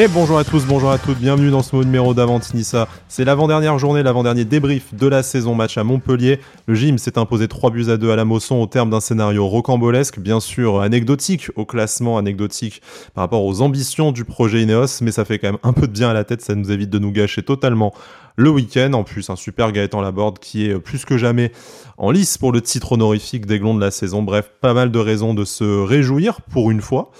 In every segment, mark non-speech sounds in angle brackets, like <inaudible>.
Et bonjour à tous, bonjour à toutes, bienvenue dans ce nouveau numéro d'Avantinissa. C'est l'avant-dernière journée, l'avant-dernier débrief de la saison match à Montpellier. Le gym s'est imposé 3 buts à 2 à la Mosson au terme d'un scénario rocambolesque, bien sûr anecdotique au classement, anecdotique par rapport aux ambitions du projet Ineos, mais ça fait quand même un peu de bien à la tête, ça nous évite de nous gâcher totalement le week-end. En plus, un super Gaëtan Laborde qui est plus que jamais en lice pour le titre honorifique d'Aiglon de la saison. Bref, pas mal de raisons de se réjouir pour une fois.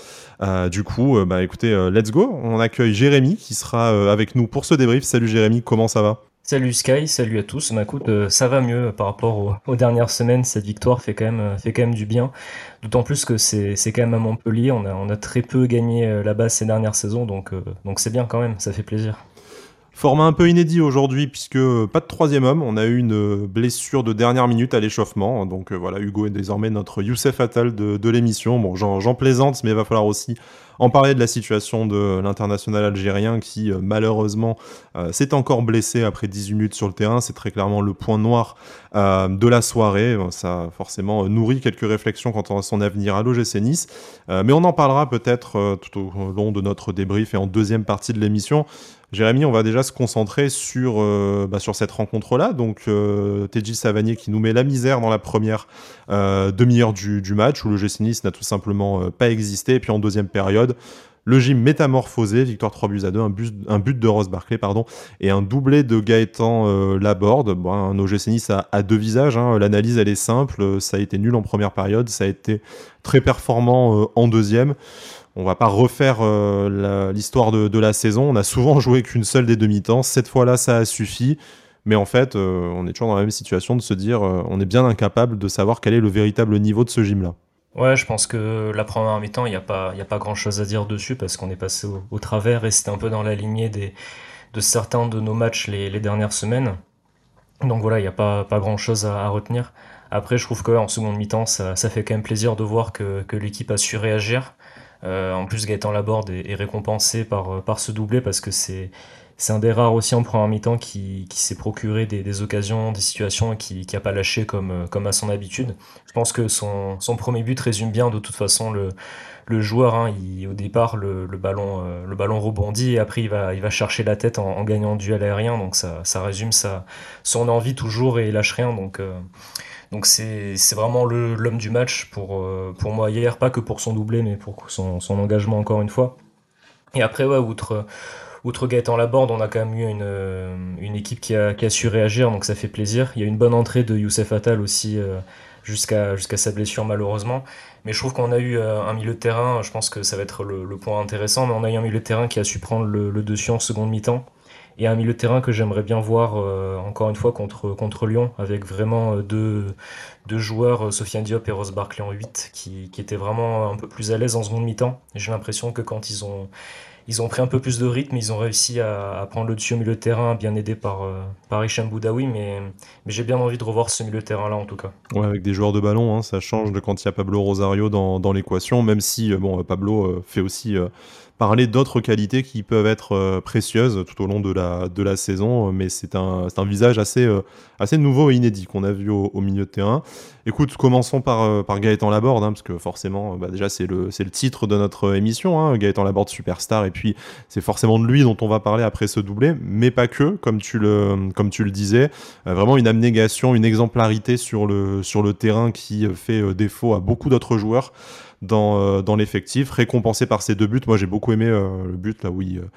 Euh, du coup, euh, bah écoutez, euh, let's go. On accueille Jérémy qui sera avec nous pour ce débrief. Salut Jérémy, comment ça va? Salut Sky, salut à tous. Bah, ça va mieux par rapport aux, dernières semaines. Cette victoire fait quand même, fait quand même du bien. D'autant plus que c'est, quand même à Montpellier. On a, on a très peu gagné là-bas ces dernières saisons, donc, donc c'est bien quand même, ça fait plaisir. Format un peu inédit aujourd'hui puisque euh, pas de troisième homme. On a eu une euh, blessure de dernière minute à l'échauffement. Donc euh, voilà, Hugo est désormais notre Youssef Attal de, l'émission. Bon, j'en plaisante, mais il va falloir aussi en parler de la situation de l'international algérien qui malheureusement s'est encore blessé après 10 minutes sur le terrain. C'est très clairement le point noir de la soirée. Ça forcément nourrit quelques réflexions quant à son avenir à l'OGC Nice. mais on en parlera peut-être tout au long de notre débrief et en deuxième partie de l'émission. Jérémy, on va déjà se concentrer sur, euh, bah, sur cette rencontre-là. Donc, euh, Teji Savanier qui nous met la misère dans la première euh, demi-heure du, match, où le GC n'a tout simplement euh, pas existé. Et puis en deuxième période, le gym métamorphosé, victoire 3 buts à 2, un but, de Ross Barclay, pardon, et un doublé de Gaëtan Laborde. Bon, un OGC a, deux visages, hein. l'analyse elle est simple, ça a été nul en première période, ça a été très performant en deuxième. On va pas refaire euh, l'histoire de, la saison. On a souvent <laughs> joué qu'une seule des demi-temps. Cette fois-là, ça a suffi. Mais en fait, euh, on est toujours dans la même situation de se dire, euh, on est bien incapable de savoir quel est le véritable niveau de ce gym-là. Ouais, je pense que la première mi-temps, il n'y a pas, grand-chose à dire dessus parce qu'on est passé au, travers et c'était un peu dans la lignée de certains de nos matchs les, dernières semaines. Donc voilà, il n'y a pas, grand-chose à, retenir. Après, je trouve qu'en seconde mi-temps, ça, fait quand même plaisir de voir que l'équipe a su réagir. Euh, en plus, Gaëtan Laborde est, est récompensé par, euh, par ce doublé parce que c'est un des rares aussi en première mi-temps qui, qui s'est procuré des, occasions, des situations et qui n'a pas lâché comme, euh, comme à son habitude. Je pense que son, son premier but résume bien de toute façon le, le joueur. Hein, au départ, le, le ballon, le ballon rebondit et après il va, il va chercher la tête en, gagnant le duel aérien. Donc ça, ça résume sa, son envie toujours et il lâche rien. Donc donc c'est vraiment l'homme du match pour, euh, pour moi hier, pas que pour son doublé, mais pour son, engagement encore une fois. Et après, ouais, outre, outre Gaëtan Laborde, on a quand même eu une, euh, équipe qui a, su réagir, donc ça fait plaisir. Il y a une bonne entrée de Youssef Attal aussi euh, jusqu'à sa blessure malheureusement. Mais je trouve qu'on a eu un milieu de terrain, je pense que ça va être le, point intéressant, mais on a eu un milieu de terrain qui a su prendre le dessus en seconde mi-temps et un milieu de terrain que j'aimerais bien voir euh, encore une fois contre, contre Lyon avec vraiment euh, deux, deux joueurs, euh, Sofiane Diop et Rose Barclay en 8 qui, qui étaient vraiment un peu plus à l'aise en seconde mi-temps. J'ai l'impression que quand ils ont, ils ont pris un peu plus de rythme, ils ont réussi à, prendre le dessus au milieu de terrain, bien aidé par, par Hicham Boudaoui, mais, mais j'ai bien envie de revoir ce milieu de terrain-là en tout cas. Ouais, avec des joueurs de ballon, hein, ça change de quand il y a Pablo Rosario dans, dans l'équation, même si bon, Pablo fait aussi parler d'autres qualités qui peuvent être euh, précieuses tout au long de la, de la saison, mais c'est un, un, visage assez, euh, assez nouveau et inédit qu'on a vu au, milieu de terrain. Écoute, commençons par, euh, par Gaëtan Laborde, hein, parce que forcément, bah, déjà, c'est le, le titre de notre émission, hein, Gaëtan Laborde superstar, et puis c'est forcément de lui dont on va parler après ce doublé, mais pas que, comme tu le, comme tu le disais, vraiment une abnégation, une exemplarité sur le, sur le terrain qui fait défaut à beaucoup d'autres joueurs dans, euh, dans l'effectif, récompensé par ses deux buts. Moi, j'ai beaucoup aimé euh, le but là où il, euh,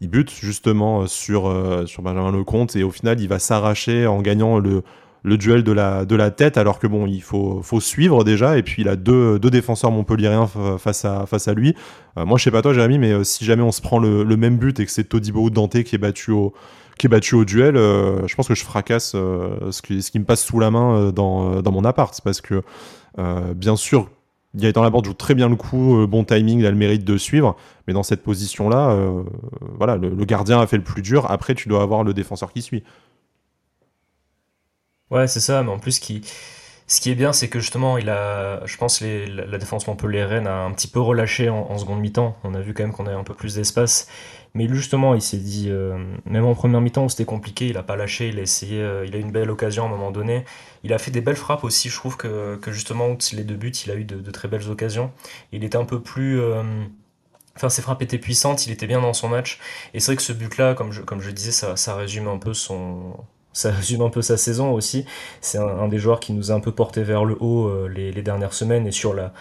il bute justement sur, sur Benjamin Lecomte. Et au final, il va s'arracher en gagnant le, le duel de la, de la tête, alors que bon, il faut, faut suivre déjà, et puis il a deux, deux défenseurs montpelliérains face à, face à lui. moi, je sais pas toi, Jérémy, mais si jamais on se prend le, même but et que c'est Todibo ou Dante qui est battu au, qui est battu au duel, je pense que je fracasse ce, qui, ce qui me passe sous la main dans, dans mon appart, parce que bien sûr, Gaëtan Laborde joue très bien le coup, euh, bon timing, il a le mérite de suivre, mais dans cette position-là, euh, voilà, le, gardien a fait le plus dur. Après, tu dois avoir le défenseur qui suit. Ouais, c'est ça, mais en plus, qui, ce qui est bien, c'est que justement, je pense, les, la, défense Montpellier-Rennes a un petit peu relâché en, seconde mi-temps. On a vu quand même qu'on avait un peu plus d'espace. Mais justement, il s'est dit, euh, même en première mi-temps où c'était compliqué, il a pas lâché, il a essayé, euh, il a eu une belle occasion à un moment donné. Il a fait des belles frappes aussi, je trouve que, justement, les deux buts, il a eu de, très belles occasions. Il était un peu plus, euh, Enfin, ses frappes étaient puissantes, il était bien dans son match. Et c'est vrai que ce but-là, comme je, comme je disais, ça, ça résume un peu son, ça résume un peu sa saison aussi. C'est un, des joueurs qui nous a un peu porté vers le haut euh, les, dernières semaines et sur la,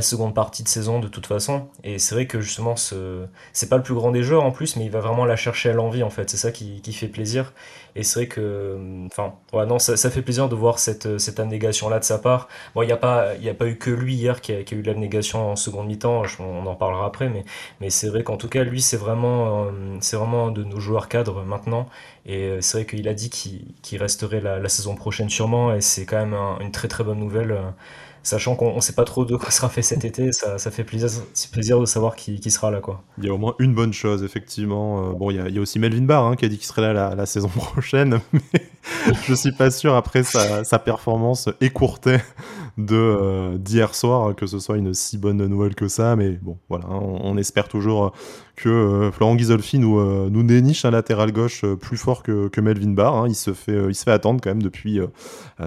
seconde partie de saison de toute façon. Et c'est vrai que justement, ce, c'est pas le plus grand des joueurs en plus, mais il va vraiment la chercher à l'envie en fait. C'est ça qui, fait plaisir. Et c'est vrai que, enfin, ouais, non, ça, fait plaisir de voir cette, cette abnégation-là de sa part. Bon, il n'y a, pas, y a pas eu que lui hier qui a, eu l'abnégation en seconde mi-temps, on en parlera après, mais, mais c'est vrai qu'en tout cas, lui, c'est vraiment, euh, c'est vraiment de nos joueurs cadres maintenant. Et euh, c'est vrai qu'il a dit qu'il resterait la, saison prochaine sûrement, et c'est quand même une très très bonne nouvelle. Euh, sachant qu'on ne sait pas trop de quoi sera fait cet été, ça, fait plaisir, de savoir qui, qui, sera là. Quoi. Il y a au moins une bonne chose, effectivement. Euh, bon, il y, a, aussi Melvin Barr hein, qui a dit qu'il serait là la, saison <laughs> prochaine, mais <laughs> je suis pas sûr après sa, performance écourtée de d'hier soir que ce soit une si bonne nouvelle que ça. Mais bon, voilà, on espère toujours que euh, Florent Ghisolfi nous, euh, nous déniche un latéral gauche euh, plus fort que, Melvin Barr. Hein. Il, se fait, attendre quand même depuis,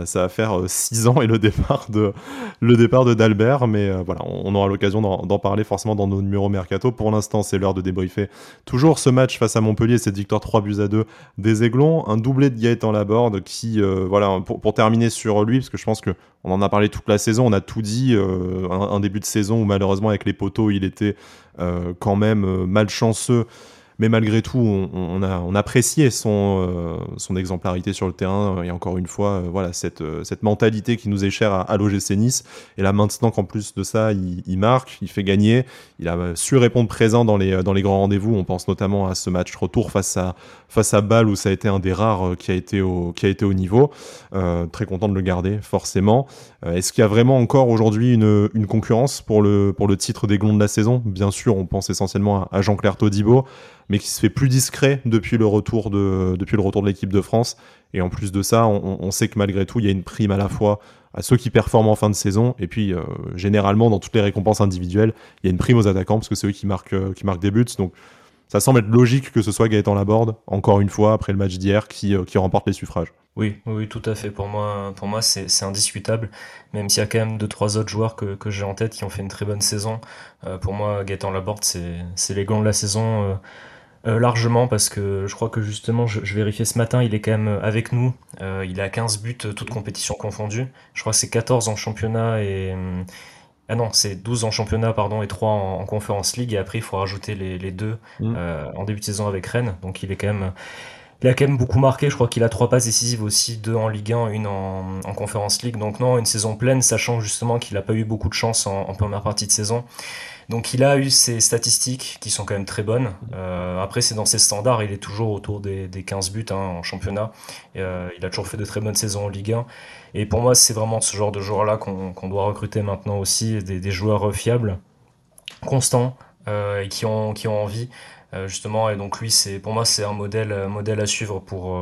ça va faire 6 ans et le départ de, Dalbert. Mais voilà, on, aura l'occasion d'en parler forcément dans nos numéros mercato. Pour l'instant, c'est l'heure de débriefer toujours ce match face à Montpellier, cette victoire 3 buts à 2 des Aiglons. Un doublé de Gaëtan Laborde qui, voilà, pour, terminer sur lui, parce que je pense que on en a parlé toute la saison, on a tout dit. un, début de saison où malheureusement avec les poteaux, il était quand même euh, malchanceux mais malgré tout, on, a, on appréciait son, euh, son exemplarité sur le terrain. Et encore une fois, voilà, cette, cette mentalité qui nous est chère à, à l'OGC Nice. Et là, maintenant qu'en plus de ça, il, marque, il fait gagner, il a su répondre présent dans les, grands rendez-vous. On pense notamment à ce match retour face à, face à Bâle, où ça a été un des rares qui a été au, qui a été au niveau. très content de le garder, forcément. Est-ce qu'il y a vraiment encore aujourd'hui une, concurrence pour le, pour le titre des Glons de la saison? Bien sûr, on pense essentiellement à, Jean-Claire Todibo mais qui se fait plus discret depuis le retour de, depuis le retour de l'équipe de France. Et en plus de ça, on, sait que malgré tout, il y a une prime à la fois à ceux qui performent en fin de saison, et puis euh, généralement dans toutes les récompenses individuelles, il y a une prime aux attaquants parce que c'est eux qui marquent, euh, qui marquent des buts. Donc ça semble être logique que ce soit Gaëtan Laborde, encore une fois, après le match d'hier, qui, euh, qui remporte les suffrages. Oui, oui, tout à fait. Pour moi, pour moi c'est indiscutable. Même s'il y a quand même deux, trois autres joueurs que, que j'ai en tête qui ont fait une très bonne saison. pour moi, Gaëtan Laborde, c'est les gants de la saison. Euh, largement parce que je crois que justement, je, je, vérifiais ce matin, il est quand même avec nous. Euh, il a 15 buts, toutes compétitions confondues. Je crois que c'est 14 en championnat et. Ah non, c'est 12 en championnat, pardon, et 3 en, en Conference League. Et après, il faut rajouter les, les deux mmh. euh, en début de saison avec Rennes. Donc il est quand même. Il a quand même beaucoup marqué, je crois qu'il a trois passes décisives aussi, deux en Ligue 1, une en, en Conference League. Donc non, une saison pleine, sachant justement qu'il n'a pas eu beaucoup de chance en, en première partie de saison. Donc il a eu ses statistiques qui sont quand même très bonnes. Euh, après, c'est dans ses standards, il est toujours autour des, des 15 buts hein, en championnat. Euh, il a toujours fait de très bonnes saisons en Ligue 1. Et pour moi, c'est vraiment ce genre de joueurs-là qu'on doit recruter maintenant aussi, des, joueurs fiables, constants, euh, et qui ont, qui ont envie. Justement, et donc lui, pour moi, c'est un modèle, modèle à suivre pour,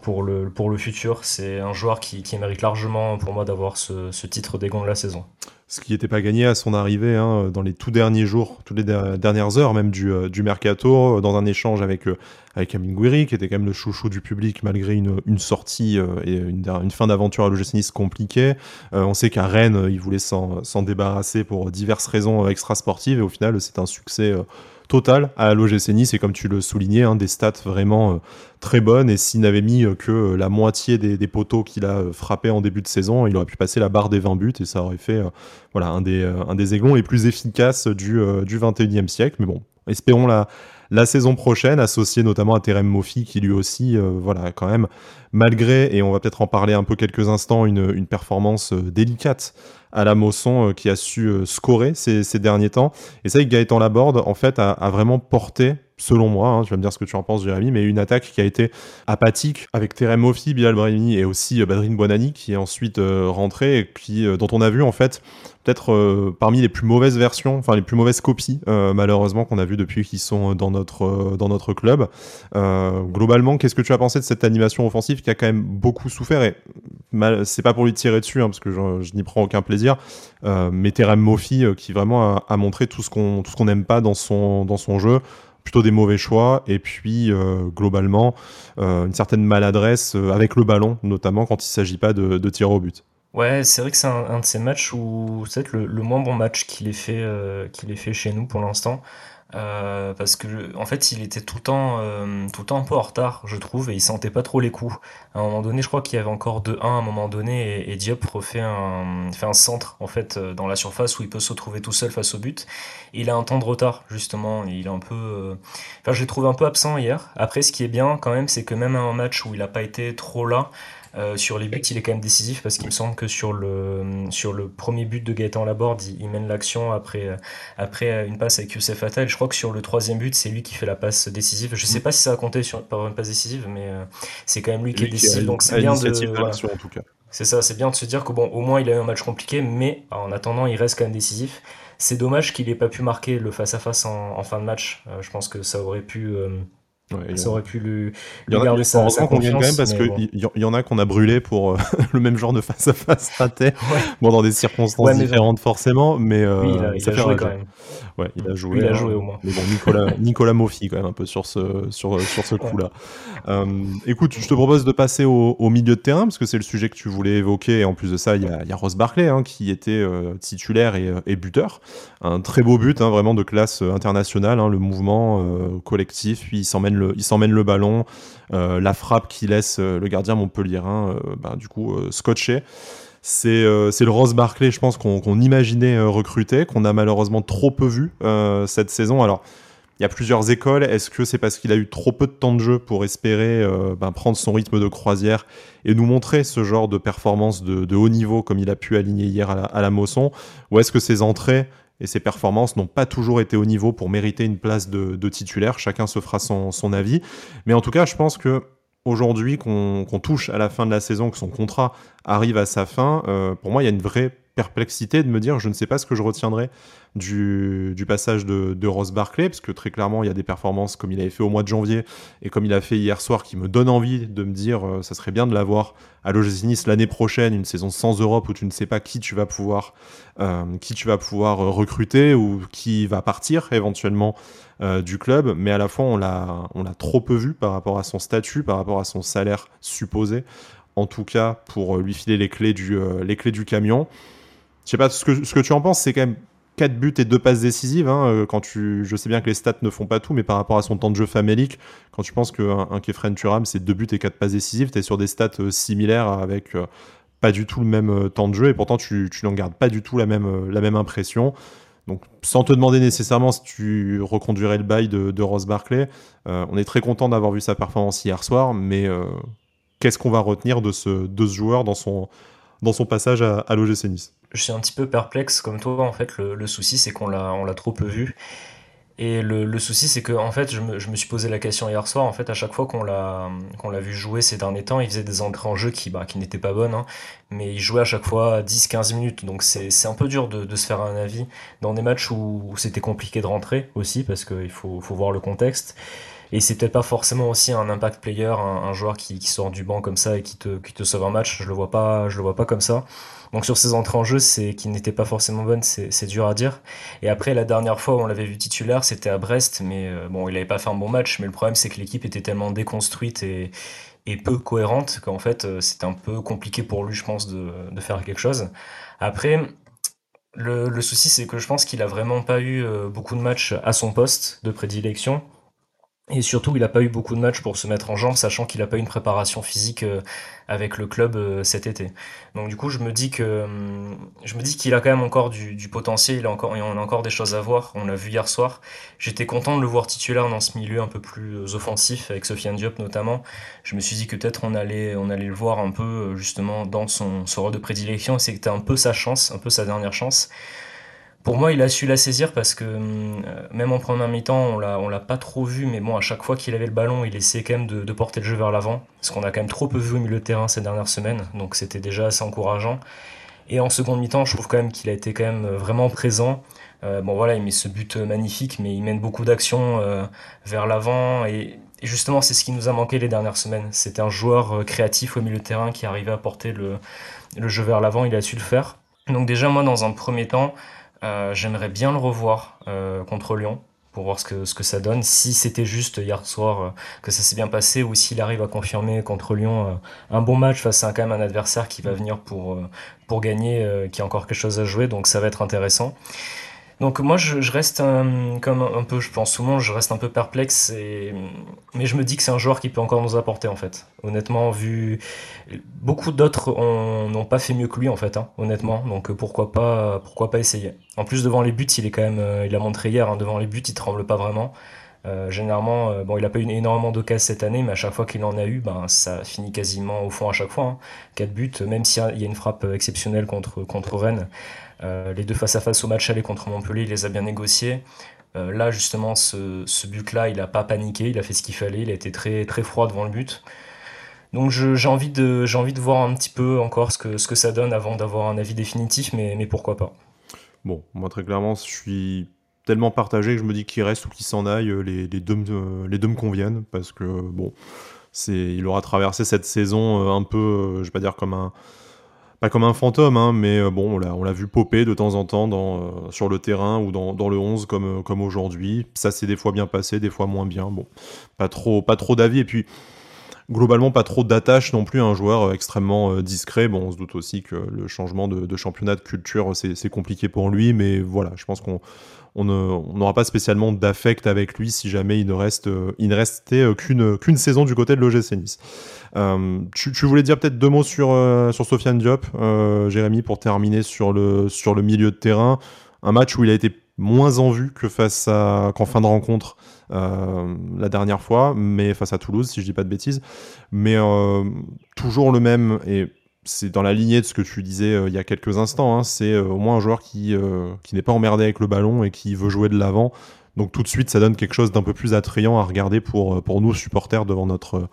pour, le, pour le futur. C'est un joueur qui, qui mérite largement pour moi d'avoir ce, ce titre des gants de la saison ce qui n'était pas gagné à son arrivée hein, dans les tout derniers jours, toutes les dernières heures même du, euh, du mercato, euh, dans un échange avec, euh, avec Amin Gouiri, qui était quand même le chouchou du public malgré une, une sortie et une, une fin d'aventure à l'OGC Nice compliquée. on sait qu'à Rennes, il voulait s'en débarrasser pour diverses raisons extrasportives et au final, c'est un succès total à l'OGC Nice. Et comme tu le soulignais, hein, des stats vraiment euh, très bonnes. Et s'il n'avait mis euh, que euh, la moitié des, poteaux qu'il a frappé en début de saison, il aurait pu passer la barre des 20 buts. Et ça aurait fait voilà un des, un les plus efficaces du, du 21e siècle. Mais bon, espérons la, la saison prochaine, associé notamment à Terem Moffi, qui lui aussi, voilà, quand même, malgré, et on va peut-être en parler un peu quelques instants, une, une performance délicate à la Mosson euh, qui a su euh, scorer ces, derniers temps. Et ça, Gaëtan Laborde, en fait, a, vraiment porté selon moi, hein, tu vas me dire ce que tu en penses, Jérémy, mais une attaque qui a été apathique avec Terem Moffi, Bilal Brahimi et aussi euh, Badrine Bonani qui est ensuite rentré et qui, dont on a vu en fait peut-être parmi les plus mauvaises versions, enfin les plus mauvaises copies malheureusement qu'on a vu depuis qu'ils sont dans notre dans notre club. globalement, qu'est-ce que tu as pensé de cette animation offensive qui a quand même beaucoup souffert et c'est pas pour lui tirer dessus hein, parce que je, n'y prends aucun plaisir, mais Terem Moffi qui vraiment a, montré tout ce qu'on qu'on n'aime pas dans son dans son jeu plutôt des mauvais choix et puis euh, globalement euh, une certaine maladresse euh, avec le ballon, notamment quand il s'agit pas de, de tirer au but. Ouais, c'est vrai que c'est un, de ces matchs où c'est peut-être le, moins bon match qu'il ait fait, euh, qu'il ait fait chez nous pour l'instant. Euh, parce que en fait, il était tout le temps, euh, tout le temps un peu en retard, je trouve, et il sentait pas trop les coups. À un moment donné, je crois qu'il y avait encore 2-1 à un moment donné, et, Diop refait un, fait un centre en fait dans la surface où il peut se retrouver tout seul face au but. Il a un temps de retard justement. il est un peu, enfin, je l'ai trouvé un peu absent hier. Après, ce qui est bien quand même, c'est que même à un match où il a pas été trop là. Euh, sur les buts, il est quand même décisif parce qu'il me semble que sur le, sur le premier but de Gaëtan Laborde, il, il mène l'action après, après une passe avec Youssef Attal. Je crois que sur le troisième but, c'est lui qui fait la passe décisive. Je sais mm. pas si ça a compté sur, par une passe décisive, mais euh, c'est quand même lui, qui est décisif. donc c'est bien de. en tout cas. C'est ça, c'est bien de se dire que bon, au moins il a eu un match compliqué, mais en attendant, il reste quand même décisif. C'est dommage qu'il ait pas pu marquer le face-à-face en, fin de match. Euh, je pense que ça aurait pu ça aurait pu lui, lui garder sa, sa confiance. quand même parce qu'il y, en a qu'on a brûlé pour euh, <laughs> le même genre de face à face raté. <laughs> Bon, dans des circonstances différentes forcément, mais euh, il a, il a joué quand même. Ouais, il a joué. Il a hein. joué au moins. Mais bon, Nicolas, <laughs> Nicolas Moffi quand même un peu sur ce, sur, sur ce coup-là. Euh, écoute, je te propose de passer au, au, milieu de terrain parce que c'est le sujet que tu voulais évoquer. Et en plus de ça, il y a, y a Ross Barclay hein, qui était euh, titulaire et, et, buteur. Un très beau but, hein, vraiment de classe internationale. Hein, le mouvement collectif, puis il s'emmène il s'emmène le ballon. Euh, la frappe qui laisse le gardien montpelliérain, bah, du coup, scotché. Euh, c'est le Ross Barclay, je pense, qu'on imaginait euh, recruter, qu'on a malheureusement trop peu vu euh, cette saison. Alors, il y a plusieurs écoles. Est-ce que c'est parce qu'il a eu trop peu de temps de jeu pour espérer ben, prendre son rythme de croisière et nous montrer ce genre de performance de, haut niveau comme il a pu aligner hier à la, Mosson? Ou est-ce que ses entrées et ses performances n'ont pas toujours été au niveau pour mériter une place de, titulaire Chacun se fera son, avis. Mais en tout cas, je pense que aujourd'hui qu'on touche à la fin de la saison, que son contrat arrive à sa fin, euh, pour moi, il y a une vraie perplexité de me dire je ne sais pas ce que je retiendrai du, passage de, Ross Barclay, parce que très clairement, il y a des performances comme il avait fait au mois de janvier et comme il a fait hier soir qui me donnent envie de me dire euh, ça serait bien de l'avoir à l'OGC Nice l'année prochaine, une saison sans Europe où tu ne sais pas qui tu vas pouvoir, euh, qui tu vas pouvoir recruter ou qui va partir éventuellement euh, du club, mais à la fois on l'a, on l'a trop peu vu par rapport à son statut, par rapport à son salaire supposé, en tout cas pour lui filer les clés du, les clés du camion. Je sais pas ce que, ce que tu en penses, c'est quand même 4 buts et 2 passes décisives. Hein, euh, quand tu, je sais bien que les stats ne font pas tout, mais par rapport à son temps de jeu famélique, quand tu penses qu'un un Kefren Turam, c'est 2 buts et 4 passes décisives, tu es sur des stats euh, similaires avec euh, pas du tout le même temps de jeu et pourtant tu, tu n'en gardes pas du tout la même, la même impression. Donc, sans te demander nécessairement si tu reconduirais le bail de, Ross Barclay, on est très content d'avoir vu sa performance hier soir, mais qu'est-ce qu'on va retenir de ce, de ce joueur dans son, dans son passage à, à l'OGC Nice? Je suis un petit peu perplexe comme toi. En fait, le, souci, c'est qu'on l'a, on l'a trop peu vu. Et le, souci, c'est que en fait, je me, je me, suis posé la question hier soir. En fait, à chaque fois qu'on l'a, qu'on l'a vu jouer ces derniers temps, il faisait des entrées en jeu qui, bah, qui n'étaient pas bonnes. Hein. mais il jouait à chaque fois 10-15 minutes. Donc c'est, un peu dur de, de, se faire un avis dans des matchs où, c'était compliqué de rentrer aussi, parce qu'il faut, faut voir le contexte. Et c'est peut-être pas forcément aussi un impact player, un, joueur qui, sort du banc comme ça et qui te, qui te sauve un match. Je le vois pas, je le vois pas comme ça. Donc sur ses entrées en jeu, c'est qui n'étaient pas forcément bonnes, c'est dur à dire. Et après, la dernière fois où on l'avait vu titulaire, c'était à Brest, mais euh, bon, il n'avait pas fait un bon match. Mais le problème, c'est que l'équipe était tellement déconstruite et, peu cohérente qu'en fait, euh, c'était un peu compliqué pour lui, je pense, de, faire quelque chose. Après, le, le souci, c'est que je pense qu'il a vraiment pas eu euh, beaucoup de matchs à son poste de prédilection. Et surtout, il n'a pas eu beaucoup de matchs pour se mettre en jambe, sachant qu'il n'a pas eu une préparation physique euh, avec le club euh, cet été. Donc du coup, je me dis que hum, je me dis qu'il a quand même encore du, potentiel, il a encore, on a encore des choses à voir. On l'a vu hier soir. J'étais content de le voir titulaire dans ce milieu un peu plus euh, offensif avec Sofiane Diop notamment. Je me suis dit que peut-être on allait, on allait le voir un peu justement dans son, son rôle de prédilection. Et c'était un peu sa chance, un peu sa dernière chance. Pour moi, il a su la saisir parce que euh, même en première mi-temps, on l'a, on l'a pas trop vu, mais bon, à chaque fois qu'il avait le ballon, il essayait quand même de, porter le jeu vers l'avant, parce qu'on a quand même trop peu vu au milieu de terrain ces dernières semaines, donc c'était déjà assez encourageant. Et en seconde mi-temps, je trouve quand même qu'il a été quand même vraiment présent. Euh, bon voilà, il met ce but magnifique, mais il mène beaucoup d'actions euh, vers l'avant et, justement, c'est ce qui nous a manqué les dernières semaines. C'était un joueur créatif au milieu de terrain qui arrivait à porter le, le jeu vers l'avant, il a su le faire. Donc déjà, moi, dans un premier temps, euh, j'aimerais bien le revoir euh, contre Lyon pour voir ce que, ce que ça donne. Si c'était juste hier soir que ça s'est bien passé ou s'il arrive à confirmer contre Lyon un bon match face à quand même un adversaire qui va venir pour, pour gagner, qui a encore quelque chose à jouer, donc ça va être intéressant. Donc moi je, reste un, comme un peu, je pense souvent, je reste un peu perplexe, mais je me dis que c'est un joueur qui peut encore nous apporter en fait. Honnêtement, vu beaucoup d'autres n'ont pas fait mieux que lui en fait, hein, honnêtement. Donc pourquoi pas, pourquoi pas essayer. En plus devant les buts, il est quand même, euh, il a montré hier, hein, devant les buts, il tremble pas vraiment. Euh, généralement, euh, bon, il a pas eu énormément d'occasions cette année, mais à chaque fois qu'il en a eu, ben, ça finit quasiment au fond à chaque fois. Hein. 4 buts, même s'il y a une frappe exceptionnelle contre Rennes. Euh, les deux face-à-face au match aller contre Montpellier, il les a bien négociés. Euh, là, justement, ce, but-là, il n'a pas paniqué, il a fait ce qu'il fallait, il a été très, très froid devant le but. Donc j'ai envie, de, envie de voir un petit peu encore ce que, ce que ça donne avant d'avoir un avis définitif, mais, mais pourquoi pas. Bon, moi très clairement, je suis tellement partagé que je me dis qu'il reste ou qu'il s'en aille, les, les, deux les deux me conviennent, parce que bon, il aura traversé cette saison euh, un peu, je vais pas dire comme un, pas comme un fantôme, hein, mais euh, bon, on l'a vu popper de temps en temps euh, sur le terrain ou dans, dans le 11 comme, euh, comme aujourd'hui. Ça s'est des fois bien passé, des fois moins bien. Bon, pas trop, pas trop d'avis. Et puis, globalement, pas trop d'attache non plus à un joueur extrêmement discret. Bon, on se doute aussi que le changement de, championnat de culture, c'est compliqué pour lui, mais voilà, je pense qu'on on n'aura pas spécialement d'affect avec lui si jamais il ne, reste, restait qu'une saison du côté de l'OGC Nice. Euh, tu, voulais dire peut-être deux mots sur, euh, Sofiane Diop, euh, Jérémy, pour terminer sur le, milieu de terrain. Un match où il a été moins en vue que face qu'en fin de rencontre la dernière fois, mais face à Toulouse, si je dis pas de bêtises. Mais toujours le même, et c'est dans la lignée de ce que tu disais il y a quelques instants, hein, c'est au moins un joueur qui, qui n'est pas emmerdé avec le ballon et qui veut jouer de l'avant. Donc tout de suite, ça donne quelque chose d'un peu plus attrayant à regarder pour, pour nous, supporters, devant notre,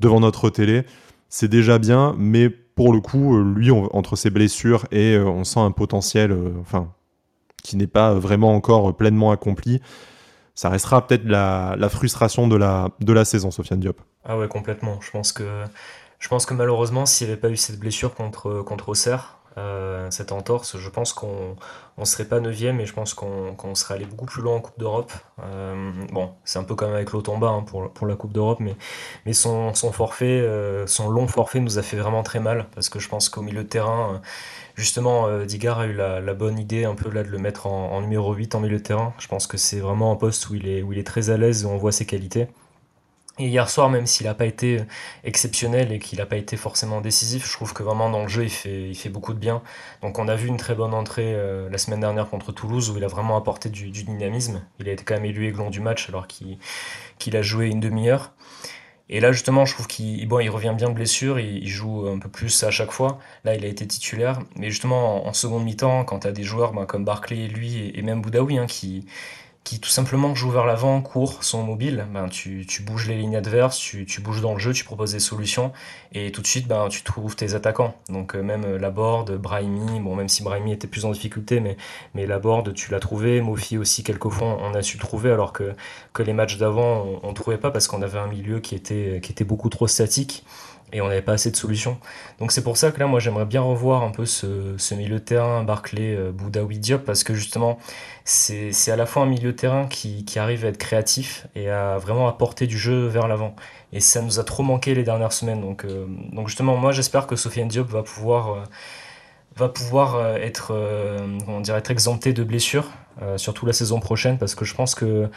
devant notre télé. C'est déjà bien, mais pour le coup, euh, lui, entre ses blessures et euh, on sent un potentiel, euh, enfin, qui n'est pas vraiment encore pleinement accompli. Ça restera peut-être la, frustration de la, saison, Sofiane Diop. Ah ouais, complètement. Je pense que, je pense que malheureusement, s'il n'y avait pas eu cette blessure contre, contre Auxerre, euh, cette entorse, je pense qu'on ne serait pas 9 et je pense qu'on serait allé beaucoup plus loin en Coupe d'Europe. Euh, bon, c'est un peu comme avec l'Automba hein, pour, pour la Coupe d'Europe, mais, mais son, son forfait, euh, son long forfait nous a fait vraiment très mal parce que je pense qu'au milieu de terrain, justement, Digard a eu la, bonne idée un peu là de le mettre en, en, numéro 8 en milieu de terrain. Je pense que c'est vraiment un poste où il est, où il est très à l'aise et on voit ses qualités. Et hier soir, même s'il n'a pas été exceptionnel et qu'il n'a pas été forcément décisif, je trouve que vraiment dans le jeu, il fait, beaucoup de bien. Donc on a vu une très bonne entrée euh, la semaine dernière contre Toulouse où il a vraiment apporté du, dynamisme. Il a été quand même élu aiglon du match alors qu'il a joué une demi-heure. Et là justement, je trouve qu'il revient bien de blessure, il, joue un peu plus à chaque fois. Là, il a été titulaire. Mais justement, en, seconde mi-temps, quand tu as des joueurs ben, comme Barclay, lui et, même Boudaoui hein, qui qui tout simplement jouent vers l'avant, courent, sont mobiles, ben, tu, tu bouges les lignes adverses, tu, tu, bouges dans le jeu, tu proposes des solutions, et tout de suite, ben, tu trouves tes attaquants. Donc euh, même euh, Laborde, Brahimi, bon même si Brahimi était plus en difficulté, mais, mais Laborde, tu l'as trouvé, Mofi aussi, quelquefois, on a su trouver, alors que, que les matchs d'avant, on ne trouvait pas parce qu'on avait un milieu qui était, qui était beaucoup trop statique et on n'avait pas assez de solutions. Donc c'est pour ça que là, moi, j'aimerais bien revoir un peu ce, milieu terrain, Barclay, euh, Boudaoui, Diop, parce que justement, c'est à la fois un milieu terrain qui, qui, arrive à être créatif et à vraiment apporter du jeu vers l'avant. Et ça nous a trop manqué les dernières semaines. Donc, euh, donc justement, moi, j'espère que Sofiane Diop va pouvoir... Euh, va pouvoir être, dirait, être exempté de blessures, surtout la saison prochaine, parce que je pense que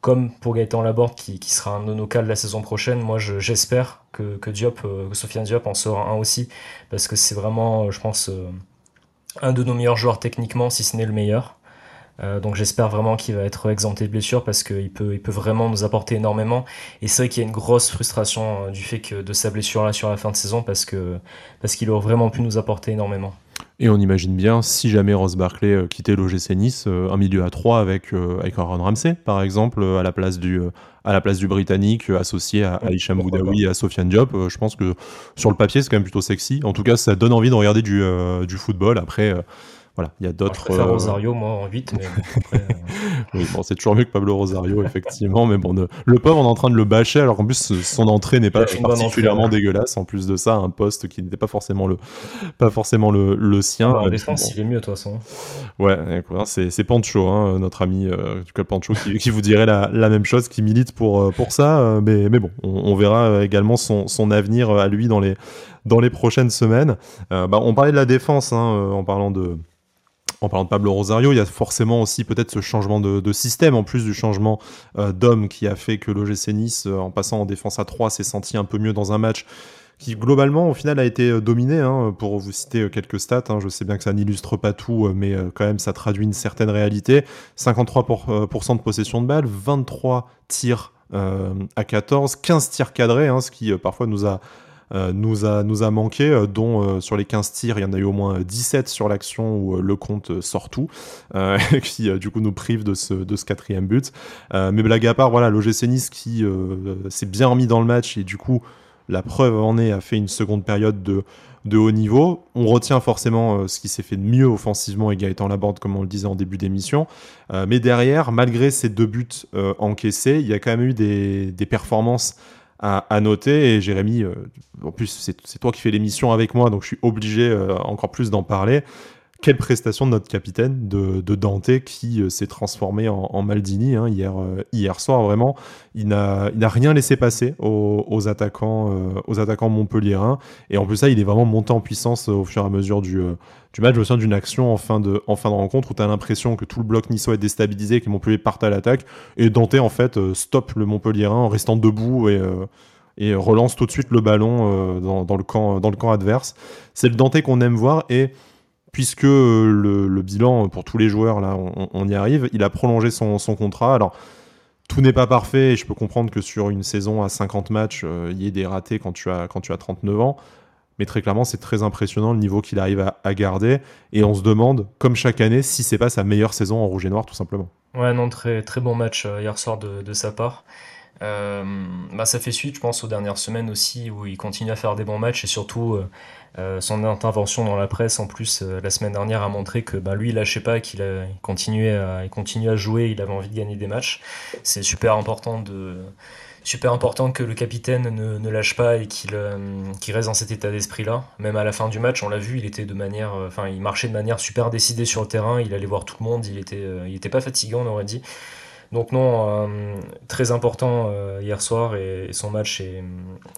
comme pour Gaëtan Laborde qui, sera un nonocal la saison prochaine, moi j'espère que, que, Diop, euh, que Sofiane Diop en sera un aussi, parce que c'est vraiment, je pense, euh, un de nos meilleurs joueurs techniquement, si ce n'est le meilleur. Euh, donc j'espère vraiment qu'il va être exempté de blessure parce qu'il peut, vraiment nous apporter énormément. Et c'est vrai qu'il y a une grosse frustration du fait que de sa blessure là sur la fin de saison parce parce qu'il aurait vraiment pu nous apporter énormément. Et on imagine bien, si jamais Ross Barclay euh, quittait l'OGC Nice, euh, un milieu à 3 avec, euh, avec Aaron Ramsey, par exemple, à la place du, à la place du Britannique, associé à, à Hicham Boudaoui et à Sofiane Diop. je pense que sur le papier, c'est quand même plutôt sexy. En tout cas, ça donne envie de regarder du, du football. Après, voilà, il y a d'autres. Je Rosario, moi, en 8, mais après. <laughs> oui, bon, c'est toujours mieux que Pablo Rosario, effectivement, mais bon, le pauvre, on est en train de le bâcher, alors qu'en plus, son entrée n'est pas particulièrement dégueulasse. En plus de ça, un poste qui n'était pas forcément le, pas forcément le, le sien. en défense, il est mieux, de toute façon. Ouais, c'est Pancho, hein, notre ami du club Pancho, qui, qui vous dirait la, la, même chose, qui milite pour, pour ça, mais, mais bon, on, verra également son, son avenir à lui dans les, dans les prochaines semaines. Euh, bah, on parlait de la défense hein, euh, en parlant de en parlant de Pablo Rosario, il y a forcément aussi peut-être ce changement de, système, en plus du changement euh, d'homme qui a fait que l'OGC Nice, en passant en défense à 3, s'est senti un peu mieux dans un match qui globalement au final a été dominé. Hein, pour vous citer quelques stats, hein. je sais bien que ça n'illustre pas tout, mais quand même ça traduit une certaine réalité. 53% de possession de balles, 23 tirs à 14, 15 tirs cadrés, ce qui parfois nous a euh, nous, a, nous a manqué, euh, dont euh, sur les 15 tirs, il y en a eu au moins 17 sur l'action où le compte sort tout, <laughs> qui du coup nous prive de ce, de ce quatrième but. mais blague à part, voilà, l'OGC Nice qui s'est bien remis dans le match et du coup, la preuve en est, a fait une seconde période de, de haut niveau. On retient forcément ce qui s'est fait de mieux offensivement et Gaëtan Laborde, comme on le disait en début d'émission. mais derrière, malgré ces deux buts encaissés, il y a quand même eu des, des performances à, noter. Et Jérémy, euh, en plus, c'est toi qui fais l'émission avec moi, donc je suis obligé euh, encore plus d'en parler. Quelle prestation de notre capitaine, de, Dante, qui euh, s'est transformé en, Maldini hein, hier, hier soir. Vraiment, il n'a rien laissé passer aux, attaquants, aux attaquants montpelliérains. Et en plus, ça, il est vraiment monté en puissance au fur et à mesure du, match au sein d'une action en fin de, en fin de rencontre où tu as l'impression que tout le bloc niçois est déstabilisé, que Montpellier parte à l'attaque, et Dante en fait euh, stoppe le Montpellierin en restant debout et, euh, relance tout de suite le ballon euh, dans, le camp, dans le camp adverse. C'est le Dante qu'on aime voir et puisque le, bilan pour tous les joueurs, on, y arrive, il a prolongé son, contrat. Alors, tout n'est pas parfait et je peux comprendre que sur une saison à 50 matchs, il y ait des ratés quand tu as, quand tu as 39 ans. Mais très clairement, c'est très impressionnant le niveau qu'il arrive à, garder. Et on se demande, comme chaque année, si c'est pas sa meilleure saison en rouge et noir, tout simplement. Ouais, non, très, bon match euh, hier soir de, sa part. Euh, bah, ça fait suite, je pense, aux dernières semaines aussi, où il continue à faire des bons matchs et surtout euh, son intervention dans la presse, en plus, la semaine dernière, a montré que bah, lui, il lâchait pas, qu'il continuait, à, à jouer, il avait envie de gagner des matchs. C'est super important de super important que le capitaine ne, lâche pas et euh, qu'il reste dans cet état d'esprit-là. Même à la fin du match, on l'a vu, il était de manière, euh, il marchait de manière super décidée sur le terrain. Il allait voir tout le monde. Il était, euh, il était pas fatiguant, on aurait dit. Donc non, très important hier soir et, son match est,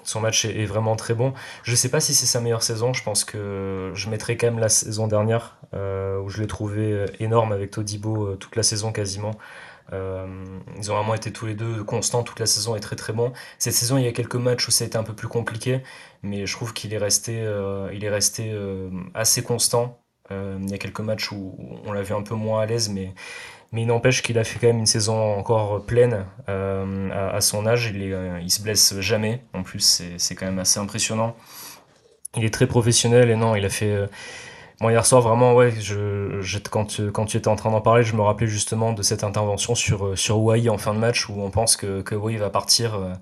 son match est, vraiment très bon. Je ne sais pas si c'est sa meilleure saison. Je pense que je mettrai quand même la saison dernière où je l'ai trouvé énorme avec Todibo toute la saison quasiment. Euh, ils ont vraiment été tous les deux constants toute la saison et très très bons. Cette saison, il y a quelques matchs où ça a été un peu plus compliqué, mais je trouve qu'il est resté, euh, il est resté euh, assez constant. il y a quelques matchs où on l'a vu un peu moins à l'aise, mais, mais il n'empêche qu'il a fait quand même une saison encore pleine à, son âge. Il, est, il se blesse jamais. En plus, c'est quand même assez impressionnant. Il est très professionnel et non, il a fait Bon, hier soir, vraiment, ouais, quand, tu, étais en train d'en parler, je me rappelais justement de cette intervention sur, euh, sur en fin de match où on pense que, que va partir, euh,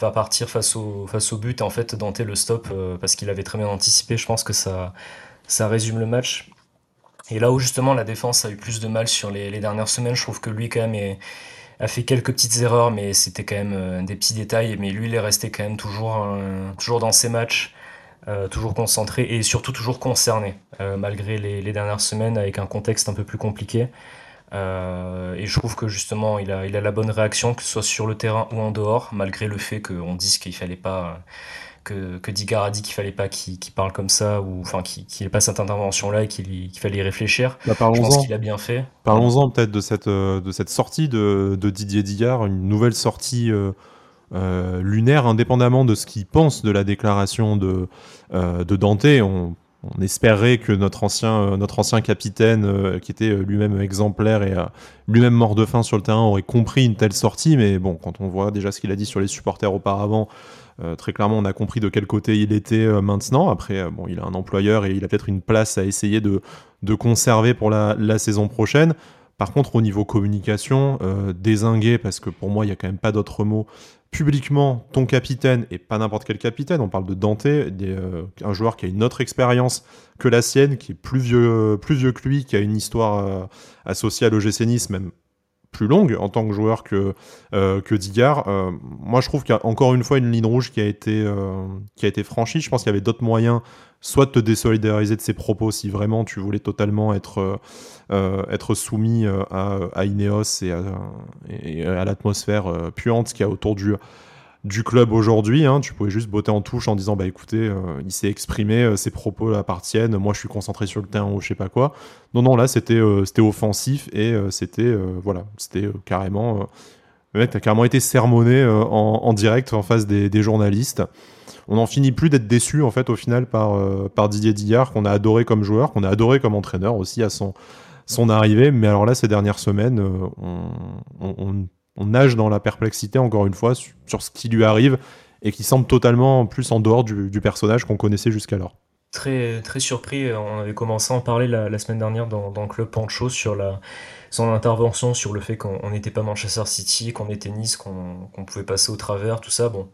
va partir face, au, face au but et en fait Dante le stop euh, parce qu'il avait très bien anticipé. Je pense que ça, ça résume le match. Et là où justement la défense a eu plus de mal sur les, dernières semaines, je trouve que lui quand même a fait quelques petites erreurs, mais c'était quand même des petits détails. Mais lui, il est resté quand même toujours, toujours dans ses matchs. Euh, toujours concentré et surtout toujours concerné, euh, malgré les, dernières semaines avec un contexte un peu plus compliqué. Euh, et je trouve que justement, il a, il a la bonne réaction, que ce soit sur le terrain ou en dehors, malgré le fait qu'on dise qu'il fallait pas, que, que Digar a dit qu'il fallait pas qu'il parle comme ça, ou enfin qu'il n'ait pas cette intervention-là et qu'il fallait y réfléchir. Bah, je pense qu'il a bien fait. Parlons-en peut-être de cette, de cette sortie de, de Didier Digard, une nouvelle sortie. Euh, lunaire, indépendamment de ce qu'il pense de la déclaration de, euh, de Dante. On, espérait que notre ancien, euh, notre ancien capitaine, qui était lui-même exemplaire et lui-même mort de faim sur le terrain, aurait compris une telle sortie. Mais bon, quand on voit déjà ce qu'il a dit sur les supporters auparavant, très clairement, on a compris de quel côté il était maintenant. Après, bon, il a un employeur et il a peut-être une place à essayer de, de conserver pour la, saison prochaine. Par contre, au niveau communication, désingué, parce que pour moi, il n'y a quand même pas d'autre mot, publiquement ton capitaine, et pas n'importe quel capitaine, on parle de Dante, un joueur qui a une autre expérience que la sienne, qui est plus vieux, plus vieux que lui, qui a une histoire associée à l'OGC Nice, même plus longue en tant que joueur que, euh, que Digard. Euh, moi, je trouve qu'il y a encore une fois une ligne rouge qui a été, euh, qui a été franchie. Je pense qu'il y avait d'autres moyens, soit de te désolidariser de ses propos si vraiment tu voulais totalement être, être soumis à, Ineos et à, à l'atmosphère puante qu'il y a autour du du club aujourd'hui. Hein, tu pouvais juste botter en touche en disant bah écoutez, euh, il s'est exprimé, euh, ses propos appartiennent, moi je suis concentré sur le terrain ou je sais pas quoi. Non, non, là c'était euh, offensif et c'était voilà, c'était carrément. le mec a carrément été sermonné en, direct en face des, journalistes. On n'en finit plus d'être déçu en fait au final par, par Didier Dillard qu'on a adoré comme joueur, qu'on a adoré comme entraîneur aussi à son, son arrivée. Mais alors là, ces dernières semaines, on on nage dans la perplexité, encore une fois, sur, ce qui lui arrive et qui semble totalement plus en dehors du, personnage qu'on connaissait jusqu'alors. Très, très surpris, on avait commencé à en parler la, semaine dernière dans, dans, Club Pancho sur la, son intervention, sur le fait qu'on n'était pas Manchester City, qu'on était Nice, qu'on pouvait passer au travers, tout ça. Bon,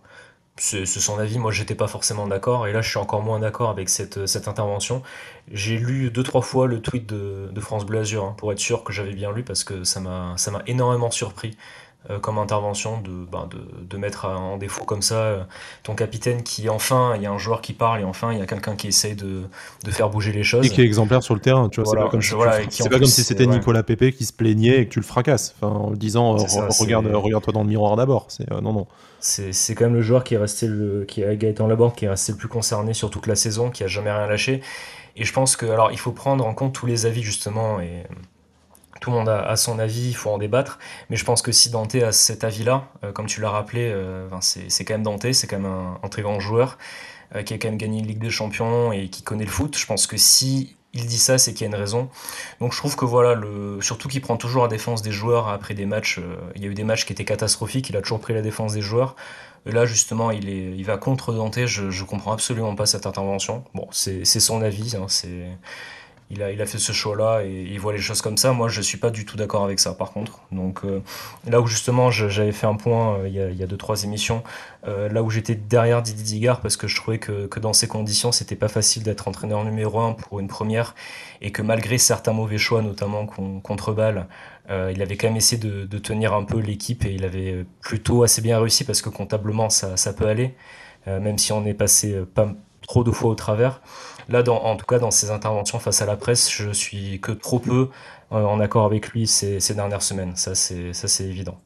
c'est son avis, moi j'étais pas forcément d'accord, et là je suis encore moins d'accord avec cette, intervention. J'ai lu deux trois fois le tweet de, France Bleu hein, pour être sûr que j'avais bien lu, parce que ça m'a énormément surpris. Euh, comme intervention de, ben de, de, mettre en défaut comme ça euh, ton capitaine qui enfin il y a un joueur qui parle et enfin il y a quelqu'un qui essaye de, de, faire bouger les choses. Et qui est exemplaire sur le terrain tu vois c'est pas comme, si, pas comme si c'était Nicolas Pépé qui se plaignait et que tu le fracasses enfin, en le disant euh, regarde regarde toi dans le miroir d'abord c'est non non. C'est quand même le joueur qui est resté le qui a Gaëtan Laborde qui est resté le plus concerné sur toute la saison qui a jamais rien lâché. Et je pense que alors il faut prendre en compte tous les avis justement et tout le monde a, son avis, il faut en débattre. Mais je pense que si Dante a cet avis-là, euh, comme tu l'as rappelé, euh, c'est quand même Dante, c'est quand même un, très grand joueur euh, qui a quand même gagné une Ligue des Champions et qui connaît le foot. Je pense que si il dit ça, c'est qu'il y a une raison. Donc je trouve que voilà, surtout qu'il prend toujours la défense des joueurs après des matchs. il y a eu des matchs qui étaient catastrophiques, il a toujours pris la défense des joueurs. Là, justement, il, va contre Dante. Je, je comprends absolument pas cette intervention. Bon, c'est son avis. Hein, c'est il a, fait ce choix-là et il voit les choses comme ça. Moi, je suis pas du tout d'accord avec ça, par contre. Donc, euh, là où justement, j'avais fait un point euh, il, y a, il y a deux, trois émissions, euh, là où j'étais derrière Didier Digard parce que je trouvais que, dans ces conditions, c'était pas facile d'être entraîneur numéro un pour une première et que malgré certains mauvais choix, notamment contre Bâle, il avait quand même essayé de, de tenir un peu l'équipe et il avait plutôt assez bien réussi parce que comptablement, ça, ça peut aller, même si on est passé pas trop de fois au travers. Là, en tout cas, dans ses interventions face à la presse, je suis que trop peu euh, en accord avec lui ces, dernières semaines. Ça, c'est évident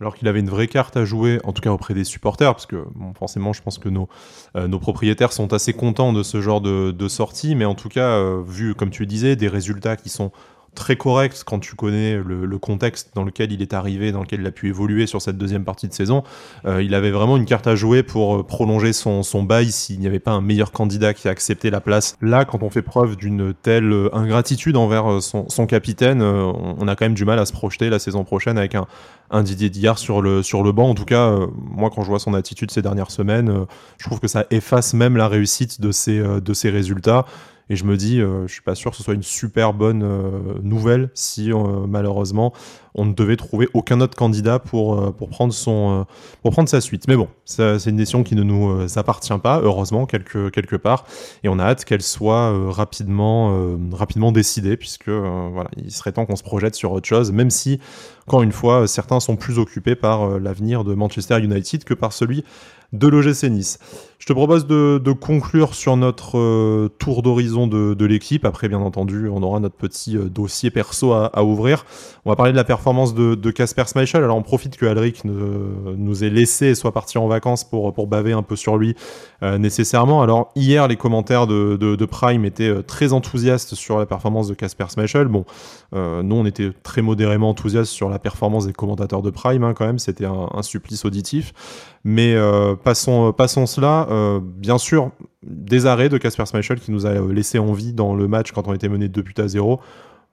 alors qu'il avait une vraie carte à jouer, en tout cas auprès des supporters, parce que forcément, je pense que nos, euh, nos propriétaires sont assez contents de ce genre de, de sortie, mais en tout cas, euh, vu, comme tu le disais, des résultats qui sont très correct quand tu connais le, contexte dans lequel il est arrivé, dans lequel il a pu évoluer sur cette deuxième partie de saison. Euh, il avait vraiment une carte à jouer pour euh, prolonger son, son bail s'il n'y avait pas un meilleur candidat qui a accepté la place. Là, quand on fait preuve d'une telle euh, ingratitude envers son, son capitaine, on a quand même du mal à se projeter la saison prochaine avec un, un Didier Dillard sur le, sur le banc. En tout cas, moi, quand je vois son attitude ces dernières semaines, je trouve que ça efface même la réussite de de ses résultats. Et je me dis, euh, je suis pas sûr que ce soit une super bonne euh, nouvelle si euh, malheureusement on ne devait trouver aucun autre candidat pour, pour, prendre, son, pour prendre sa suite. Mais bon, c'est une décision qui ne nous appartient pas, heureusement, quelque, quelque part. Et on a hâte qu'elle soit rapidement, rapidement décidée, puisque voilà, il serait temps qu'on se projette sur autre chose, même si, encore une fois, certains sont plus occupés par l'avenir de Manchester United que par celui de l'OGC Nice. Je te propose de, conclure sur notre euh, tour d'horizon de, l'équipe. Après, bien entendu, on aura notre petit euh, dossier perso à, ouvrir. On va parler de la performance de Casper Schmeichel. Alors, on profite que Alric nous ait laissé et soit parti en vacances pour, pour baver un peu sur lui euh, nécessairement. Alors, hier, les commentaires de, Prime étaient très enthousiastes sur la performance de Casper Schmeichel. Bon, nous, on était très modérément enthousiastes sur la performance des commentateurs de Prime, hein, quand même. C'était un, supplice auditif. Mais passons, passons cela. Euh, bien sûr, des arrêts de Casper Schmeichel qui nous a laissé en vie dans le match quand on était mené 2 buts à 0.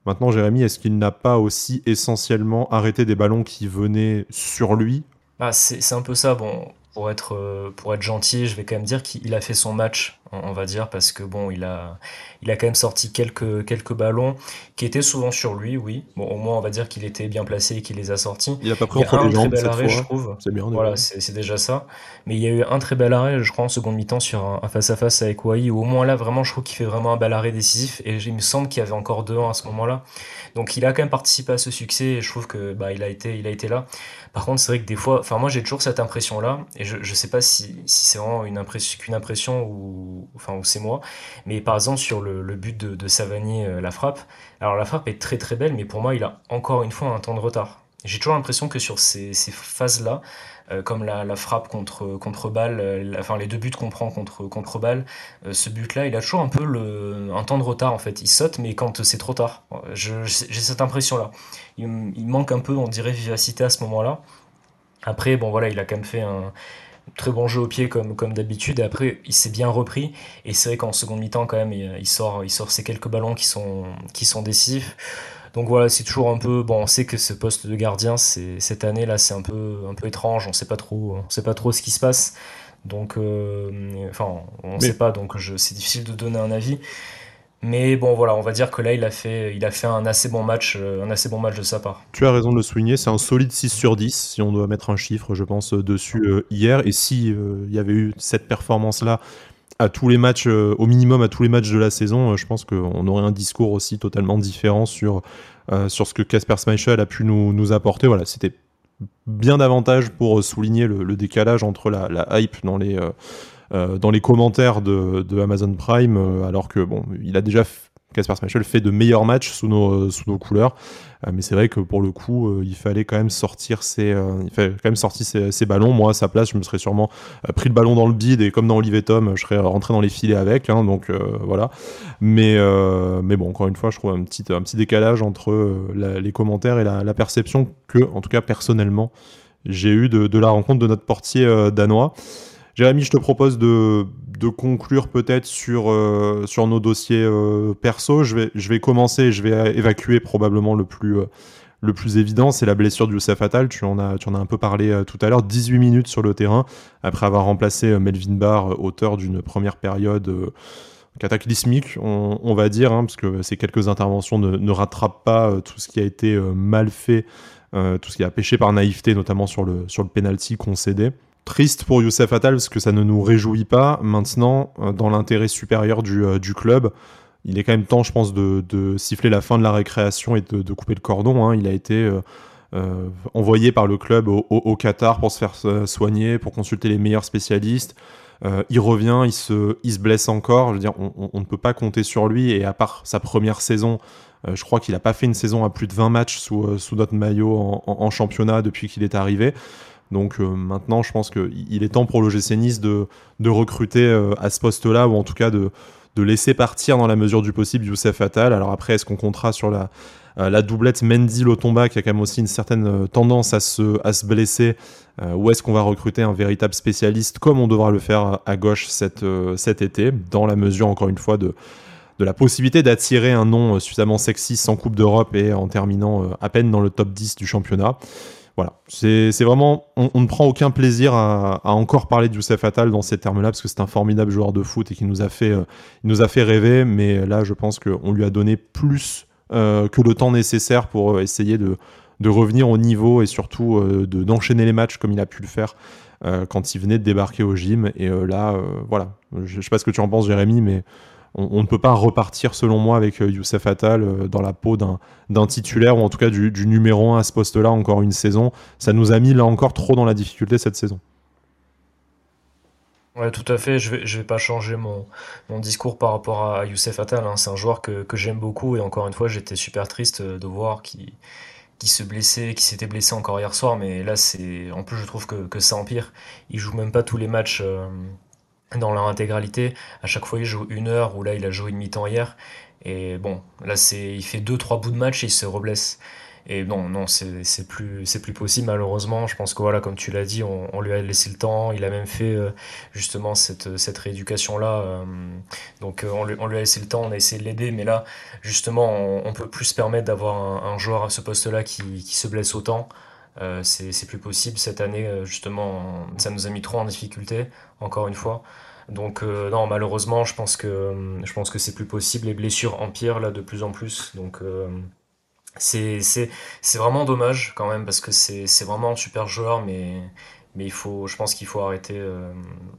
Maintenant, Jérémy, est-ce qu'il n'a pas aussi essentiellement arrêté des ballons qui venaient sur lui? Bah, C'est un peu ça. Bon, pour être, euh, pour être gentil, je vais quand même dire qu'il a fait son match on va dire, parce que bon, il a, il a quand même sorti quelques, quelques ballons qui étaient souvent sur lui, oui. Bon, au moins, on va dire qu'il était bien placé et qu'il les a sortis. Il a pas pris entre les jambes cette arrêt, fois. je trouve. C'est bien. Voilà, c'est déjà ça. Mais il y a eu un très bel arrêt, je crois, en seconde mi-temps sur un face-à-face avec Wai, où au moins là, vraiment, je trouve qu'il fait vraiment un bel arrêt décisif. Et il me semble qu'il y avait encore deux à ce moment-là. Donc il a quand même participé à ce succès et je trouve que bah, il, a été, il a été là. Par contre, c'est vrai que des fois, enfin moi j'ai toujours cette impression-là, et je, je sais pas si, si c'est vraiment une impression, qu'une impression ou, enfin, ou c'est moi, mais par exemple sur le, but de, de Savani, euh, la frappe, alors la frappe est très très belle, mais pour moi il a encore une fois un temps de retard. J'ai toujours l'impression que sur ces, phases-là, euh, comme la, la, frappe contre, contre balle, euh, enfin les deux buts qu'on prend contre, contre balle, ce but-là, il a toujours un peu le, un temps de retard en fait. Il saute, mais quand c'est trop tard. J'ai cette impression-là. Il, il, manque un peu, on dirait, vivacité à ce moment-là. Après, bon voilà, il a quand même fait un très bon jeu au pied comme, comme d'habitude. Et après, il s'est bien repris. Et c'est vrai qu'en seconde mi-temps, quand même, il, il, sort, il sort ces quelques ballons qui sont, qui sont décisifs. Donc voilà, c'est toujours un peu. Bon, on sait que ce poste de gardien, c'est cette année là, c'est un peu, un peu étrange. On sait pas trop, on sait pas trop ce qui se passe. Donc, euh, enfin, on ne sait pas. Donc, c'est difficile de donner un avis. Mais bon, voilà, on va dire que là, il a fait, il a fait un assez bon match, euh, un assez bon match de sa part. Tu as raison de le souligner, c'est un solide 6 sur 10, si on doit mettre un chiffre, je pense, dessus euh, hier. Et si euh, il y avait eu cette performance-là à tous les matchs, euh, au minimum à tous les matchs de la saison, euh, je pense qu'on aurait un discours aussi totalement différent sur, euh, ce que Casper Schmeichel a pu nous, apporter. Voilà, c'était bien davantage pour souligner le, décalage entre la, hype dans les, euh, dans les commentaires de, de Amazon Prime, euh, alors que bon, il a déjà Casper Schmeichel fait de meilleurs matchs sous nos, sous nos couleurs. Euh, mais c'est vrai que pour le coup, euh, il fallait quand même sortir ses, euh, il fallait quand même sortir ses, ballons. Moi, à sa place, je me serais sûrement pris le ballon dans le bide et comme dans Olivier Tom, je serais rentré dans les filets avec. Hein, donc voilà. Mais, mais bon, encore une fois, je trouve un petit, un petit décalage entre les commentaires et la, la, perception que, en tout cas personnellement, j'ai eu de, de, la rencontre de notre portier danois. Jérémy, je te propose de, de conclure peut-être sur, euh, sur nos dossiers euh, perso. Je vais, je vais commencer, je vais évacuer probablement le plus, euh, le plus évident, c'est la blessure du Youssef. Tu en as, tu en as un peu parlé euh, tout à l'heure. 18 minutes sur le terrain, après avoir remplacé Melvin Barr, auteur d'une première période cataclysmique, on, va dire, hein, parce que ces quelques interventions ne, rattrapent pas tout ce qui a été mal fait, tout ce qui a péché par naïveté, notamment sur le, sur le penalty concédé. Triste pour Youssef Attal parce que ça ne nous réjouit pas. Maintenant, euh, dans l'intérêt supérieur du, euh, du, club, il est quand même temps, je pense, de, siffler la fin de la récréation et de, couper le cordon. Hein. Il a été euh, envoyé par le club au, Qatar pour se faire soigner, pour consulter les meilleurs spécialistes. Il revient, il se, blesse encore. Je veux dire, on, ne peut pas compter sur lui. Et à part sa première saison, je crois qu'il n'a pas fait une saison à plus de 20 matchs sous, notre maillot en championnat depuis qu'il est arrivé. Donc euh, maintenant, je pense qu'il est temps pour l'OGC Nice de, recruter euh, à ce poste-là, ou en tout cas de, laisser partir dans la mesure du possible Youssef Attal. Alors après, est-ce qu'on comptera sur la, euh, doublette Mendy-Lotomba, qui a quand même aussi une certaine tendance à se, blesser, ou est-ce qu'on va recruter un véritable spécialiste, comme on devra le faire à gauche cet, cet été, dans la mesure, encore une fois, de de la possibilité d'attirer un nom suffisamment sexy sans Coupe d'Europe et en terminant à peine dans le top 10 du championnat. Voilà, c'est vraiment, on, ne prend aucun plaisir à, encore parler de Youssef Attal dans ces termes-là, parce que c'est un formidable joueur de foot et qui nous a fait, euh, nous a fait rêver, mais là, je pense qu'on lui a donné plus euh, que le temps nécessaire pour essayer de, de revenir au niveau et surtout euh, d'enchaîner les matchs comme il a pu le faire euh, quand il venait de débarquer au gym. Et euh, là, voilà, je, je sais pas ce que tu en penses, Jérémy, mais on, ne peut pas repartir, selon moi, avec euh, Youssef Attal euh, dans la peau d'un titulaire ou en tout cas du, numéro 1 à ce poste-là encore une saison. Ça nous a mis là encore trop dans la difficulté cette saison. Ouais, tout à fait. Je vais, vais pas changer mon, discours par rapport à Youssef Attal. Hein. C'est un joueur que, j'aime beaucoup et encore une fois, j'étais super triste de voir qui se blessait, qui s'était blessé encore hier soir. Mais là, c'est en plus, je trouve que, que ça empire. Il joue même pas tous les matchs. Euh dans leur intégralité. À chaque fois, il joue une heure, ou là, il a joué une mi-temps hier. Et bon, là, il fait deux, trois bouts de match et il se reblesse. Et non, non, c'est plus, c'est plus possible malheureusement. Je pense que voilà, comme tu l'as dit, on, lui a laissé le temps. Il a même fait euh, justement cette, cette rééducation là. Euh, donc euh, on lui, on, lui, a laissé le temps, on a essayé de l'aider, mais là, justement, on, on peut plus se permettre d'avoir un, un, joueur à ce poste-là qui, qui se blesse autant. Euh, c'est plus possible cette année, justement, ça nous a mis trop en difficulté, encore une fois. Donc non, malheureusement, je pense que je pense que c'est plus possible. Les blessures empirent là de plus en plus. Donc c'est vraiment dommage quand même parce que c'est vraiment un super joueur, mais mais il faut, je pense qu'il faut arrêter. Euh,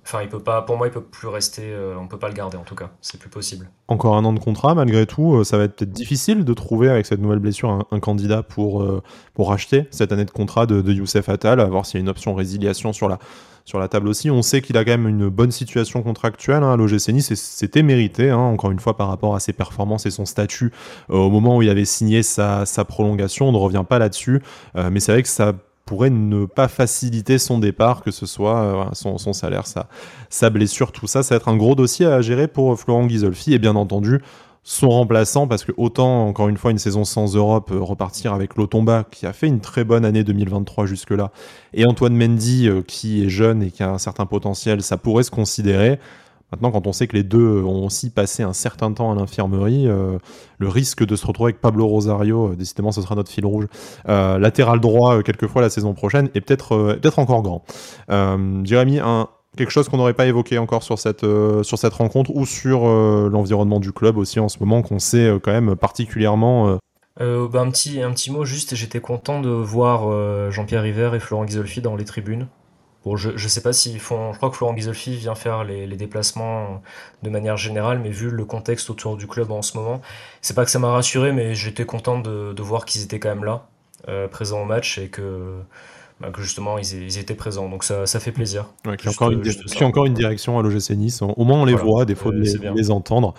enfin, il peut pas. Pour moi, il peut plus rester. Euh, on peut pas le garder en tout cas. C'est plus possible. Encore un an de contrat, malgré tout, euh, ça va être peut-être difficile de trouver avec cette nouvelle blessure un, candidat pour pour racheter cette année de contrat de, de Youssef Attal, à voir s'il y a une option résiliation sur la sur la table aussi. On sait qu'il a quand même une bonne situation contractuelle hein, à l'OGC c'était mérité, hein, encore une fois, par rapport à ses performances et son statut au moment où il avait signé sa, sa prolongation. On ne revient pas là-dessus, mais c'est vrai que ça pourrait ne pas faciliter son départ, que ce soit euh, son, salaire, sa, sa, blessure, tout ça. Ça va être un gros dossier à gérer pour Florent Ghisolfi et bien entendu son remplaçant, parce que autant, encore une fois, une saison sans Europe, euh, repartir avec Lotomba, qui a fait une très bonne année 2023 jusque-là, et Antoine Mendy, euh, qui est jeune et qui a un certain potentiel, ça pourrait se considérer. Maintenant, quand on sait que les deux ont aussi passé un certain temps à l'infirmerie, euh, le risque de se retrouver avec Pablo Rosario, euh, décidément ce sera notre fil rouge, euh, latéral droit quelquefois la saison prochaine, est peut-être peut-être encore grand. Jérémy, quelque chose qu'on n'aurait pas évoqué encore sur cette, sur cette rencontre ou sur l'environnement du club aussi en ce moment qu'on sait quand même particulièrement... Bah, un, petit, un petit mot juste, j'étais content de voir Jean-Pierre River et Florent Ghisolfi dans les tribunes. Bon, je, je sais pas s'ils font. Je crois que Florent Ghisolfi vient faire les, les, déplacements de manière générale, mais vu le contexte autour du club en ce moment, c'est pas que ça m'a rassuré, mais j'étais content de, de voir qu'ils étaient quand même là, euh, présents au match et que, bah, que justement ils, ils, étaient présents. Donc ça, ça fait plaisir. Ouais, a encore, une, encore une direction à l'OGC Nice. Au moins on les voit, des fois de les, les, entendre.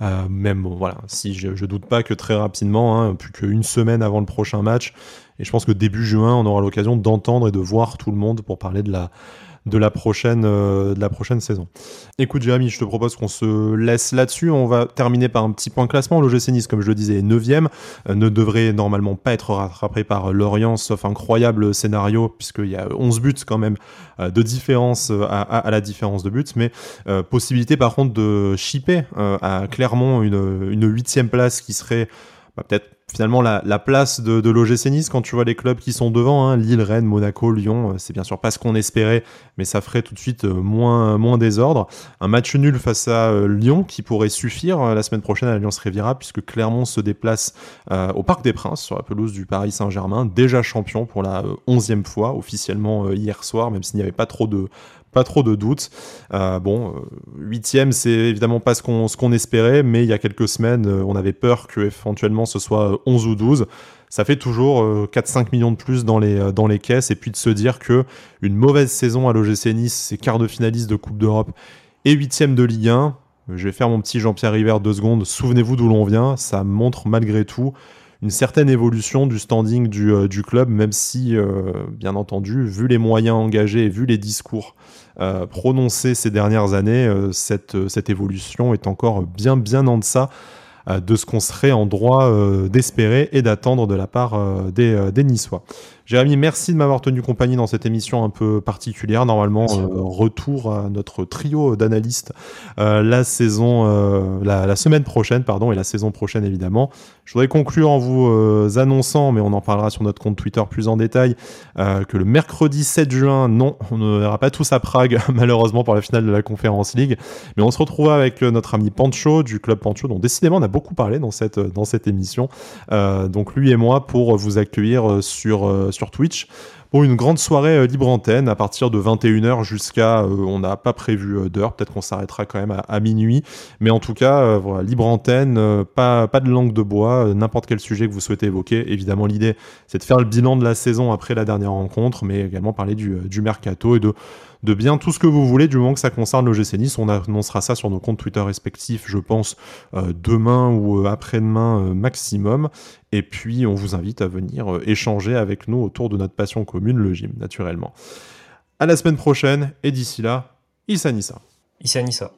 Euh, même voilà, si je, je, doute pas que très rapidement, hein, plus qu'une semaine avant le prochain match, et je pense que début juin, on aura l'occasion d'entendre et de voir tout le monde pour parler de la, de la prochaine, euh, de la prochaine saison. Écoute Jérémy, je te propose qu'on se laisse là-dessus. On va terminer par un petit point classement. L'OGC Nice, comme je le disais, est 9 euh, ne devrait normalement pas être rattrapé par Lorient, sauf incroyable scénario, puisqu'il y a 11 buts quand même euh, de différence à, la différence de buts, mais possibilité par contre de chipper à Clermont une, une huitième place qui serait bah, peut-être finalement la, place de, de l'OGC Nice quand tu vois les clubs qui sont devant, hein, Lille, Rennes, Monaco, Lyon, euh, c'est bien sûr pas ce qu'on espérait, mais ça ferait tout de suite euh, moins, moins désordre. Un match nul face à euh, Lyon qui pourrait suffire la semaine prochaine à l'Alliance Riviera puisque Clermont se déplace au Parc des Princes sur la pelouse du Paris Saint-Germain, déjà champion pour la onzième fois officiellement hier soir, même s'il n'y avait pas trop de pas trop de doutes. Euh, bon, euh, huitième, c'est évidemment pas ce qu'on espérait, mais il y a quelques semaines, euh, on avait peur que éventuellement ce soit 11 ou 12. Ça fait toujours 4-5 millions de plus dans les, dans les caisses, et puis de se dire que une mauvaise saison à l'OGC Nice, c'est quart de finaliste de Coupe d'Europe et huitième de Ligue 1. Je vais faire mon petit Jean-Pierre River deux secondes. Souvenez-vous d'où l'on vient. Ça montre malgré tout une certaine évolution du standing du, du club, même si, bien entendu, vu les moyens engagés vu les discours euh, prononcé ces dernières années, euh, cette, évolution est encore bien bien en deçà euh, de ce qu'on serait en droit d'espérer et d'attendre de la part des Niçois. Jérémy, merci de m'avoir tenu compagnie dans cette émission un peu particulière. Normalement, euh, retour à notre trio d'analystes euh, la saison, euh, la, semaine prochaine, pardon, et la saison prochaine évidemment. Je voudrais conclure en vous annonçant, mais on en parlera sur notre compte Twitter plus en détail, que le mercredi 7 juin, non, on ne verra pas tous à Prague, <laughs> malheureusement pour la finale de la Conférence League, mais on se retrouvera avec notre ami Pancho du club Pancho, dont décidément on a beaucoup parlé dans cette dans cette émission. donc lui et moi pour vous accueillir sur sur Twitch. Pour une grande soirée euh, libre antenne à partir de 21h jusqu'à, euh, on n'a pas prévu euh, d'heure, peut-être qu'on s'arrêtera quand même à, minuit, mais en tout cas, voilà, libre antenne, pas, de langue de bois, n'importe quel sujet que vous souhaitez évoquer. Évidemment, l'idée, c'est de faire le bilan de la saison après la dernière rencontre, mais également parler du mercato et de de bien tout ce que vous voulez du moment que ça concerne le Nice. On annoncera ça sur nos comptes Twitter respectifs, je pense, euh, demain ou euh, après-demain euh, maximum. Et puis, on vous invite à venir échanger avec nous autour de notre passion commune, le gym, naturellement. À la semaine prochaine, et d'ici là, Issa Nissa. Issa Nissa.